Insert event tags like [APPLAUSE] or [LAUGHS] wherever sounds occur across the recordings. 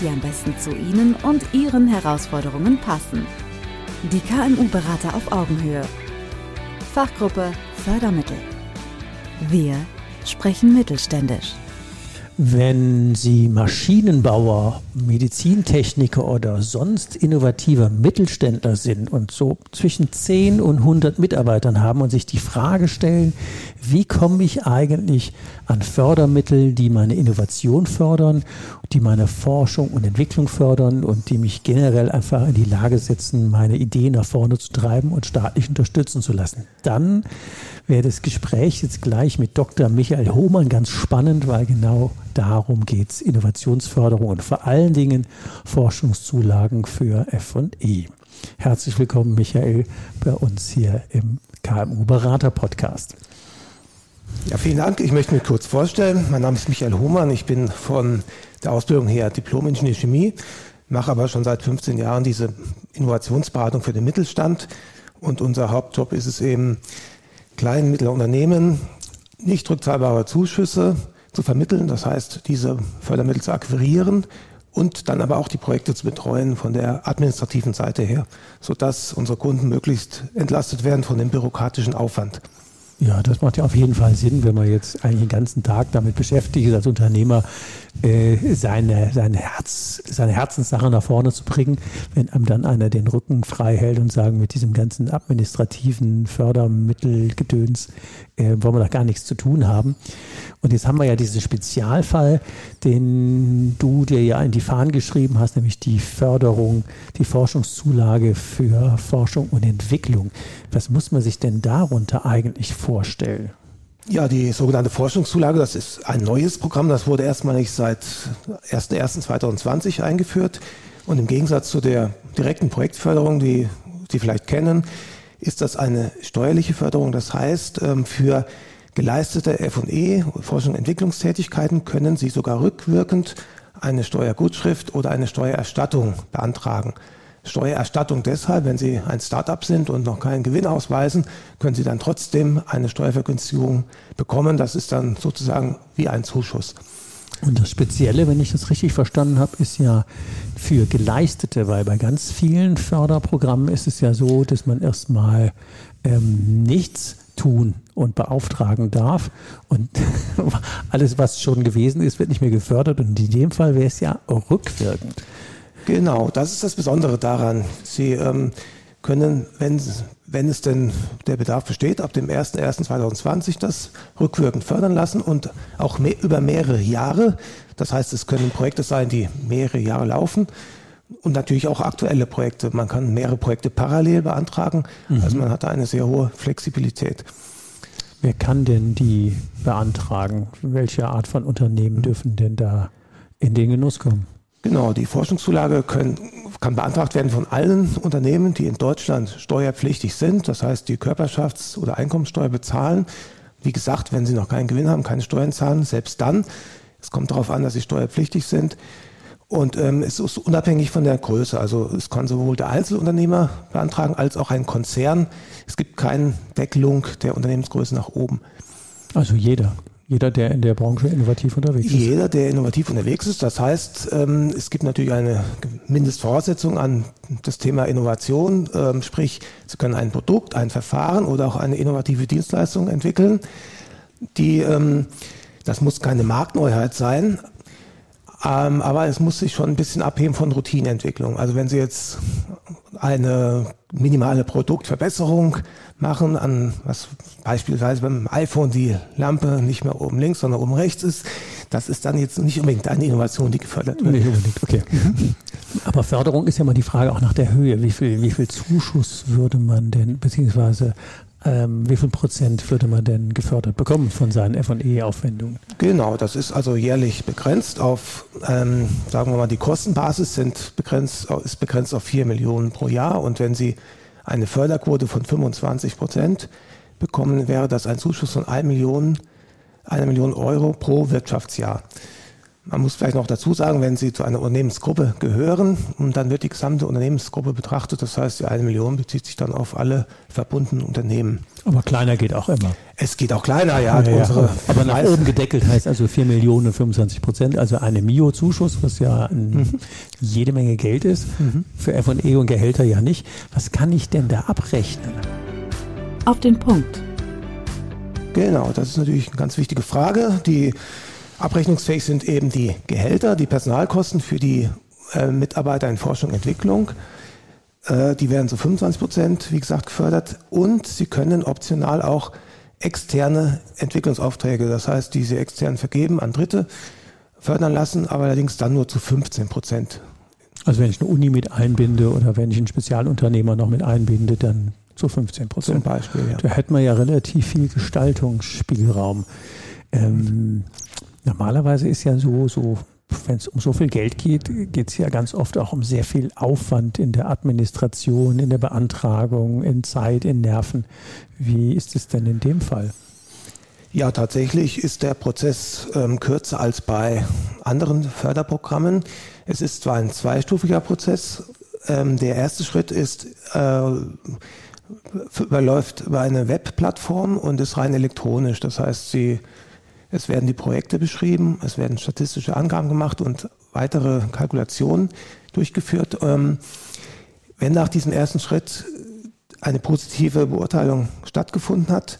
die am besten zu Ihnen und Ihren Herausforderungen passen. Die KMU-Berater auf Augenhöhe. Fachgruppe Fördermittel. Wir sprechen mittelständisch. Wenn Sie Maschinenbauer, Medizintechniker oder sonst innovativer Mittelständler sind und so zwischen 10 und 100 Mitarbeitern haben und sich die Frage stellen, wie komme ich eigentlich an Fördermittel, die meine Innovation fördern, die meine Forschung und Entwicklung fördern und die mich generell einfach in die Lage setzen, meine Ideen nach vorne zu treiben und staatlich unterstützen zu lassen, dann wäre das Gespräch jetzt gleich mit Dr. Michael Hohmann ganz spannend, weil genau darum geht es. Innovationsförderung und vor allen Dingen Forschungszulagen für FE. Herzlich willkommen, Michael, bei uns hier im KMU-Berater-Podcast. Ja, vielen Dank. Ich möchte mich kurz vorstellen. Mein Name ist Michael Hohmann. Ich bin von der Ausbildung her Diplom-Ingenieur Chemie, mache aber schon seit 15 Jahren diese Innovationsberatung für den Mittelstand. Und unser Hauptjob ist es eben, kleinen, mittleren Unternehmen nicht rückzahlbare Zuschüsse zu vermitteln, das heißt, diese Fördermittel zu akquirieren und dann aber auch die Projekte zu betreuen von der administrativen Seite her, sodass unsere Kunden möglichst entlastet werden von dem bürokratischen Aufwand. Ja, das macht ja auf jeden Fall Sinn, wenn man jetzt eigentlich den ganzen Tag damit beschäftigt ist, als Unternehmer äh, seine, seine, Herz, seine Herzenssache nach vorne zu bringen. Wenn einem dann einer den Rücken frei hält und sagen, mit diesem ganzen administrativen Fördermittelgedöns äh, wollen wir doch gar nichts zu tun haben. Und jetzt haben wir ja diesen Spezialfall, den du dir ja in die Fahnen geschrieben hast, nämlich die Förderung, die Forschungszulage für Forschung und Entwicklung. Was muss man sich denn darunter eigentlich vorstellen? Ja, die sogenannte Forschungszulage, das ist ein neues Programm, das wurde erstmalig seit 1.1.2020 eingeführt. Und im Gegensatz zu der direkten Projektförderung, die Sie vielleicht kennen, ist das eine steuerliche Förderung. Das heißt, ähm, für geleistete F&E, Forschung und Entwicklungstätigkeiten, können Sie sogar rückwirkend eine Steuergutschrift oder eine Steuererstattung beantragen. Steuererstattung deshalb, wenn Sie ein Startup sind und noch keinen Gewinn ausweisen, können Sie dann trotzdem eine Steuervergünstigung bekommen. Das ist dann sozusagen wie ein Zuschuss. Und das Spezielle, wenn ich das richtig verstanden habe, ist ja für Geleistete, weil bei ganz vielen Förderprogrammen ist es ja so, dass man erstmal ähm, nichts tun und beauftragen darf. Und [LAUGHS] alles, was schon gewesen ist, wird nicht mehr gefördert. Und in dem Fall wäre es ja rückwirkend. Genau, das ist das Besondere daran. Sie ähm, können, wenn, wenn es denn der Bedarf besteht, ab dem 01.01.2020 das rückwirkend fördern lassen und auch mehr, über mehrere Jahre. Das heißt, es können Projekte sein, die mehrere Jahre laufen und natürlich auch aktuelle Projekte. Man kann mehrere Projekte parallel beantragen. Mhm. Also man hat da eine sehr hohe Flexibilität. Wer kann denn die beantragen? Welche Art von Unternehmen dürfen denn da in den Genuss kommen? Genau, die Forschungszulage können, kann beantragt werden von allen Unternehmen, die in Deutschland steuerpflichtig sind, das heißt, die Körperschafts- oder Einkommensteuer bezahlen. Wie gesagt, wenn sie noch keinen Gewinn haben, keine Steuern zahlen, selbst dann. Es kommt darauf an, dass sie steuerpflichtig sind. Und ähm, es ist unabhängig von der Größe. Also es kann sowohl der Einzelunternehmer beantragen als auch ein Konzern. Es gibt keine Deckelung der Unternehmensgröße nach oben. Also jeder. Jeder, der in der Branche innovativ unterwegs ist. Jeder, der innovativ unterwegs ist. Das heißt, ähm, es gibt natürlich eine Mindestvoraussetzung an das Thema Innovation. Ähm, sprich, Sie können ein Produkt, ein Verfahren oder auch eine innovative Dienstleistung entwickeln. Die, ähm, das muss keine Marktneuheit sein, aber es muss sich schon ein bisschen abheben von Routineentwicklung. Also wenn Sie jetzt eine minimale Produktverbesserung machen, an was beispielsweise beim iPhone die Lampe nicht mehr oben links, sondern oben rechts ist. Das ist dann jetzt nicht unbedingt eine Innovation, die gefördert wird. Nicht unbedingt, okay. Aber Förderung ist ja mal die Frage auch nach der Höhe. Wie viel, wie viel Zuschuss würde man denn, beziehungsweise ähm, wie viel Prozent würde man denn gefördert bekommen von seinen F&E-Aufwendungen? Genau, das ist also jährlich begrenzt auf, ähm, sagen wir mal, die Kostenbasis sind begrenzt, ist begrenzt auf 4 Millionen pro Jahr und wenn Sie eine Förderquote von 25 Prozent bekommen, wäre das ein Zuschuss von 1 Million, 1 Million Euro pro Wirtschaftsjahr. Man muss vielleicht noch dazu sagen, wenn Sie zu einer Unternehmensgruppe gehören, dann wird die gesamte Unternehmensgruppe betrachtet. Das heißt, die eine Million bezieht sich dann auf alle verbundenen Unternehmen. Aber kleiner geht auch immer. Es geht auch kleiner, ja. ja, ja. Aber nach oben gedeckelt heißt also 4 Millionen und 25 Prozent, also eine Mio-Zuschuss, was ja mhm. jede Menge Geld ist. Mhm. Für F&E und Gehälter ja nicht. Was kann ich denn da abrechnen? Auf den Punkt. Genau, das ist natürlich eine ganz wichtige Frage. Die Abrechnungsfähig sind eben die Gehälter, die Personalkosten für die äh, Mitarbeiter in Forschung und Entwicklung. Äh, die werden zu 25 Prozent, wie gesagt, gefördert. Und sie können optional auch externe Entwicklungsaufträge, das heißt, die sie extern vergeben an Dritte, fördern lassen, aber allerdings dann nur zu 15 Prozent. Also wenn ich eine Uni mit einbinde oder wenn ich einen Spezialunternehmer noch mit einbinde, dann zu 15 Prozent. Zum Beispiel, ja. Da hätten wir ja relativ viel Gestaltungsspielraum. Ähm, Normalerweise ist ja so, so wenn es um so viel Geld geht, geht es ja ganz oft auch um sehr viel Aufwand in der Administration, in der Beantragung, in Zeit, in Nerven. Wie ist es denn in dem Fall? Ja, tatsächlich ist der Prozess ähm, kürzer als bei anderen Förderprogrammen. Es ist zwar ein zweistufiger Prozess. Ähm, der erste Schritt ist, äh, überläuft über eine Webplattform und ist rein elektronisch. Das heißt, Sie es werden die Projekte beschrieben, es werden statistische Angaben gemacht und weitere Kalkulationen durchgeführt. Ähm, wenn nach diesem ersten Schritt eine positive Beurteilung stattgefunden hat,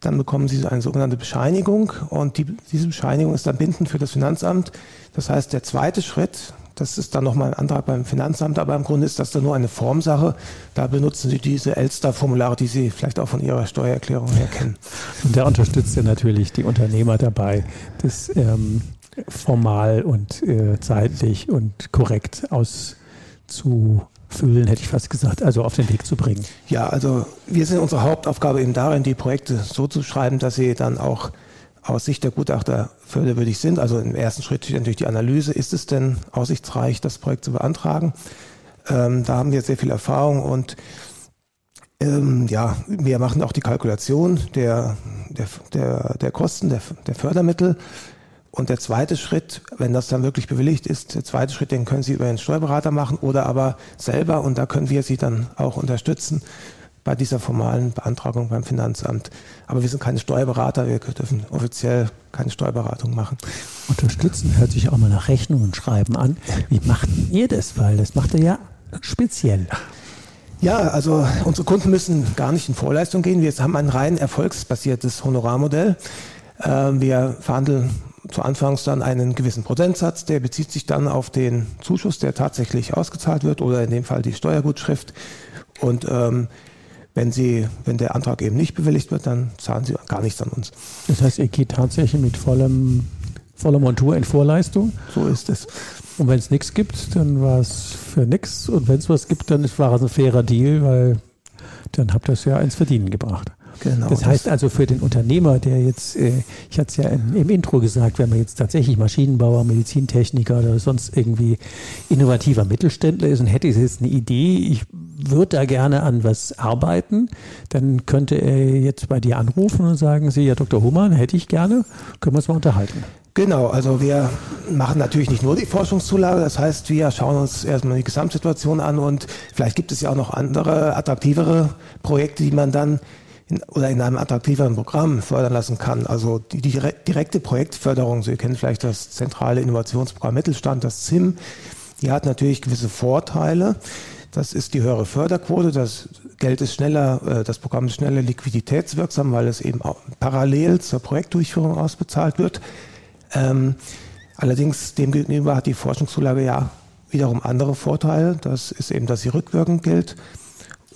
dann bekommen Sie eine sogenannte Bescheinigung und die, diese Bescheinigung ist dann bindend für das Finanzamt. Das heißt, der zweite Schritt, das ist dann nochmal ein Antrag beim Finanzamt, aber im Grunde ist das dann nur eine Formsache. Da benutzen Sie diese Elster-Formulare, die Sie vielleicht auch von Ihrer Steuererklärung her kennen. [LAUGHS] Und da unterstützt ja natürlich die Unternehmer dabei, das ähm, formal und äh, zeitlich und korrekt auszufüllen, hätte ich fast gesagt, also auf den Weg zu bringen. Ja, also wir sind unsere Hauptaufgabe eben darin, die Projekte so zu schreiben, dass sie dann auch aus Sicht der Gutachter förderwürdig sind. Also im ersten Schritt steht natürlich die Analyse, ist es denn aussichtsreich, das Projekt zu beantragen? Ähm, da haben wir sehr viel Erfahrung und ähm, ja, wir machen auch die Kalkulation der, der, der, der Kosten, der, der Fördermittel. Und der zweite Schritt, wenn das dann wirklich bewilligt ist, der zweite Schritt, den können Sie über den Steuerberater machen oder aber selber und da können wir Sie dann auch unterstützen bei dieser formalen Beantragung beim Finanzamt. Aber wir sind keine Steuerberater, wir dürfen offiziell keine Steuerberatung machen. Unterstützen hört sich auch mal nach Rechnungen schreiben an. Wie macht ihr das? Weil das macht ihr ja speziell. Ja, also unsere Kunden müssen gar nicht in Vorleistung gehen. Wir haben ein rein erfolgsbasiertes Honorarmodell. Ähm, wir verhandeln zu Anfangs dann einen gewissen Prozentsatz, der bezieht sich dann auf den Zuschuss, der tatsächlich ausgezahlt wird oder in dem Fall die Steuergutschrift. Und ähm, wenn, Sie, wenn der Antrag eben nicht bewilligt wird, dann zahlen Sie gar nichts an uns. Das heißt, ihr geht tatsächlich mit vollem, voller Montur in Vorleistung? So ist es. Und wenn es nichts gibt, dann war es für nichts. Und wenn es was gibt, dann war es ein fairer Deal, weil dann habt ihr es ja ins Verdienen gebracht. Genau, das heißt also für den Unternehmer, der jetzt, äh, ich hatte es ja im, im, Intro gesagt, wenn man jetzt tatsächlich Maschinenbauer, Medizintechniker oder sonst irgendwie innovativer Mittelständler ist und hätte jetzt eine Idee, ich würde da gerne an was arbeiten, dann könnte er jetzt bei dir anrufen und sagen, Sie, ja Dr. Humann, hätte ich gerne, können wir uns mal unterhalten. Genau, also wir machen natürlich nicht nur die Forschungszulage, das heißt, wir schauen uns erstmal die Gesamtsituation an und vielleicht gibt es ja auch noch andere, attraktivere Projekte, die man dann in, oder in einem attraktiveren Programm fördern lassen kann. Also die, die direkte Projektförderung, Sie kennen vielleicht das zentrale Innovationsprogramm Mittelstand, das ZIM, die hat natürlich gewisse Vorteile. Das ist die höhere Förderquote. Das Geld ist schneller, äh, das Programm ist schneller liquiditätswirksam, weil es eben auch parallel zur Projektdurchführung ausbezahlt wird. Ähm, allerdings demgegenüber hat die Forschungszulage ja wiederum andere Vorteile. Das ist eben, dass sie rückwirkend gilt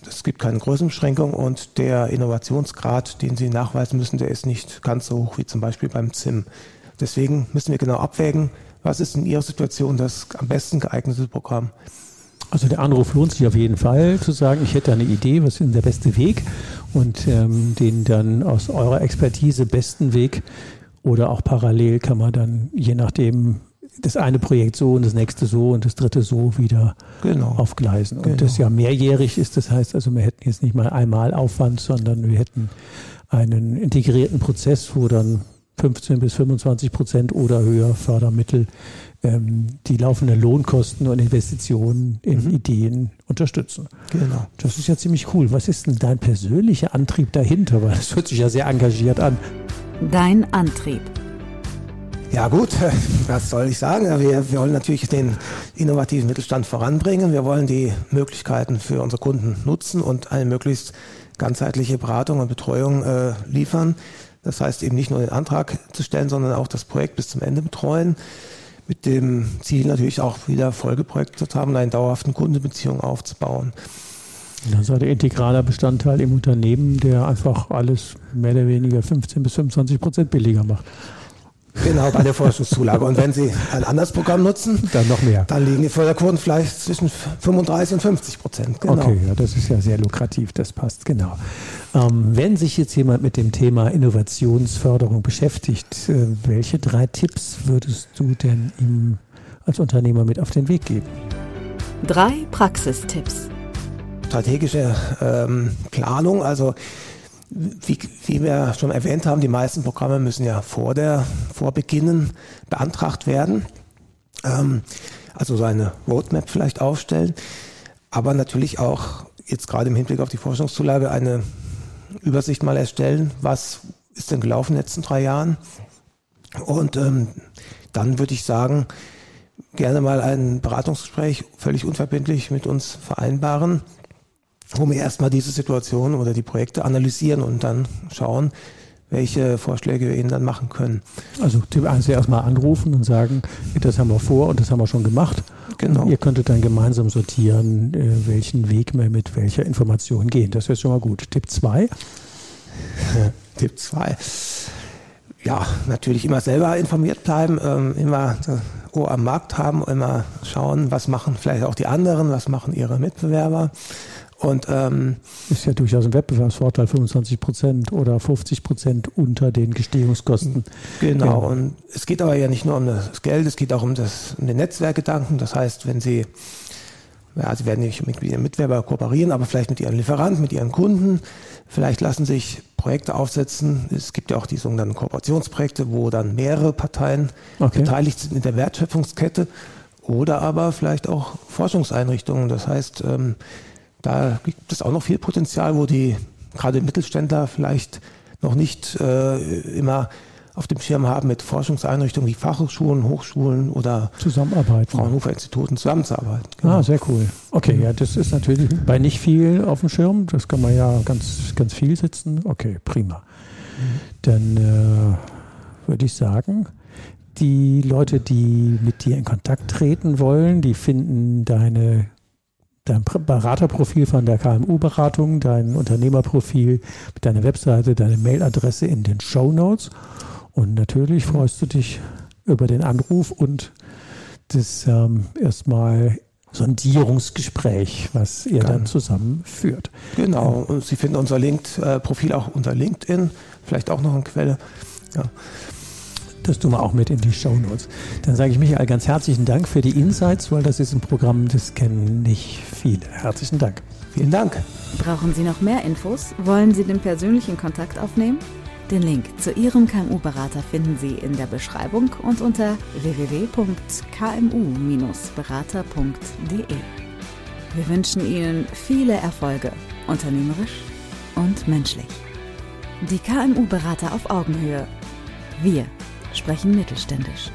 es gibt keine Größenbeschränkung und der Innovationsgrad, den Sie nachweisen müssen, der ist nicht ganz so hoch wie zum Beispiel beim ZIM. Deswegen müssen wir genau abwägen, was ist in Ihrer Situation das am besten geeignete Programm. Also der Anruf lohnt sich auf jeden Fall, zu sagen, ich hätte eine Idee, was ist denn der beste Weg und ähm, den dann aus eurer Expertise besten Weg oder auch parallel kann man dann, je nachdem, das eine Projekt so und das nächste so und das dritte so wieder genau. aufgleisen. Und genau. das ja mehrjährig ist, das heißt also, wir hätten jetzt nicht mal einmal Aufwand, sondern wir hätten einen integrierten Prozess, wo dann 15 bis 25 Prozent oder höher Fördermittel ähm, die laufenden Lohnkosten und Investitionen in mhm. Ideen unterstützen. Genau. Das ist ja ziemlich cool. Was ist denn dein persönlicher Antrieb dahinter? Weil das hört sich ja sehr engagiert an. Dein Antrieb. Ja gut, [LAUGHS] was soll ich sagen? Wir, wir wollen natürlich den innovativen Mittelstand voranbringen. Wir wollen die Möglichkeiten für unsere Kunden nutzen und eine möglichst ganzheitliche Beratung und Betreuung äh, liefern. Das heißt eben nicht nur den Antrag zu stellen, sondern auch das Projekt bis zum Ende betreuen. Mit dem Ziel natürlich auch wieder Folgeprojekte zu haben und eine dauerhaften Kundenbeziehung aufzubauen. Das ist ein integraler Bestandteil im Unternehmen, der einfach alles mehr oder weniger 15 bis 25 Prozent billiger macht. Genau, bei der Forschungszulage. Und wenn Sie ein anderes Programm nutzen, dann noch mehr. Dann liegen die Förderquoten vielleicht zwischen 35 und 50 Prozent. Genau. Okay, ja, das ist ja sehr lukrativ, das passt, genau. Ähm, wenn sich jetzt jemand mit dem Thema Innovationsförderung beschäftigt, äh, welche drei Tipps würdest du denn ihm als Unternehmer mit auf den Weg geben? Drei Praxistipps. Strategische ähm, Planung, also wie, wie, wir schon erwähnt haben, die meisten Programme müssen ja vor der, vor Beginnen beantragt werden. Ähm, also so eine Roadmap vielleicht aufstellen, aber natürlich auch jetzt gerade im Hinblick auf die Forschungszulage eine Übersicht mal erstellen, was ist denn gelaufen in den letzten drei Jahren. Und ähm, dann würde ich sagen, gerne mal ein Beratungsgespräch völlig unverbindlich mit uns vereinbaren wo wir erstmal diese Situation oder die Projekte analysieren und dann schauen, welche Vorschläge wir ihnen dann machen können. Also Tipp 1 erstmal anrufen und sagen, das haben wir vor und das haben wir schon gemacht. Genau. Und ihr könntet dann gemeinsam sortieren, äh, welchen Weg wir mit welcher Information gehen. Das wäre schon mal gut. Tipp 2. [LAUGHS] Tipp 2. Ja, natürlich immer selber informiert bleiben, ähm, immer das Ohr am Markt haben, immer schauen, was machen vielleicht auch die anderen, was machen ihre Mitbewerber. Und ähm, ist ja durchaus ein Wettbewerbsvorteil, 25 Prozent oder 50 Prozent unter den Gestehungskosten. Genau. Ja. Und es geht aber ja nicht nur um das Geld, es geht auch um, das, um den Netzwerkgedanken. Das heißt, wenn Sie, ja, Sie werden nicht mit Ihren Mitwerber kooperieren, aber vielleicht mit Ihren Lieferanten, mit Ihren Kunden. Vielleicht lassen sich Projekte aufsetzen. Es gibt ja auch die sogenannten Kooperationsprojekte, wo dann mehrere Parteien okay. beteiligt sind in der Wertschöpfungskette. Oder aber vielleicht auch Forschungseinrichtungen. Das heißt, ähm, da gibt es auch noch viel Potenzial, wo die gerade Mittelständler vielleicht noch nicht äh, immer auf dem Schirm haben, mit Forschungseinrichtungen wie Fachhochschulen, Hochschulen oder Zusammenarbeiten. Fraunhofer Instituten zusammenzuarbeiten. Genau. Ah, sehr cool. Okay, ja, das ist natürlich bei nicht viel auf dem Schirm. Das kann man ja ganz, ganz viel sitzen. Okay, prima. Dann äh, würde ich sagen, die Leute, die mit dir in Kontakt treten wollen, die finden deine dein Beraterprofil von der KMU-Beratung, dein Unternehmerprofil mit deiner Webseite, deine Mailadresse in den Show Notes. Und natürlich freust du dich über den Anruf und das ähm, erstmal Sondierungsgespräch, was ihr dann zusammen führt. Genau, und Sie finden unser Link, äh, Profil auch unter LinkedIn, vielleicht auch noch eine Quelle. Ja. Das tun wir auch mit in die Show Notes. Dann sage ich Michael ganz herzlichen Dank für die Insights, weil das ist ein Programm, das kennen nicht viele. Herzlichen Dank. Vielen Dank. Brauchen Sie noch mehr Infos? Wollen Sie den persönlichen Kontakt aufnehmen? Den Link zu Ihrem KMU-Berater finden Sie in der Beschreibung und unter www.kmu-berater.de. Wir wünschen Ihnen viele Erfolge, unternehmerisch und menschlich. Die KMU-Berater auf Augenhöhe. Wir sprechen mittelständisch.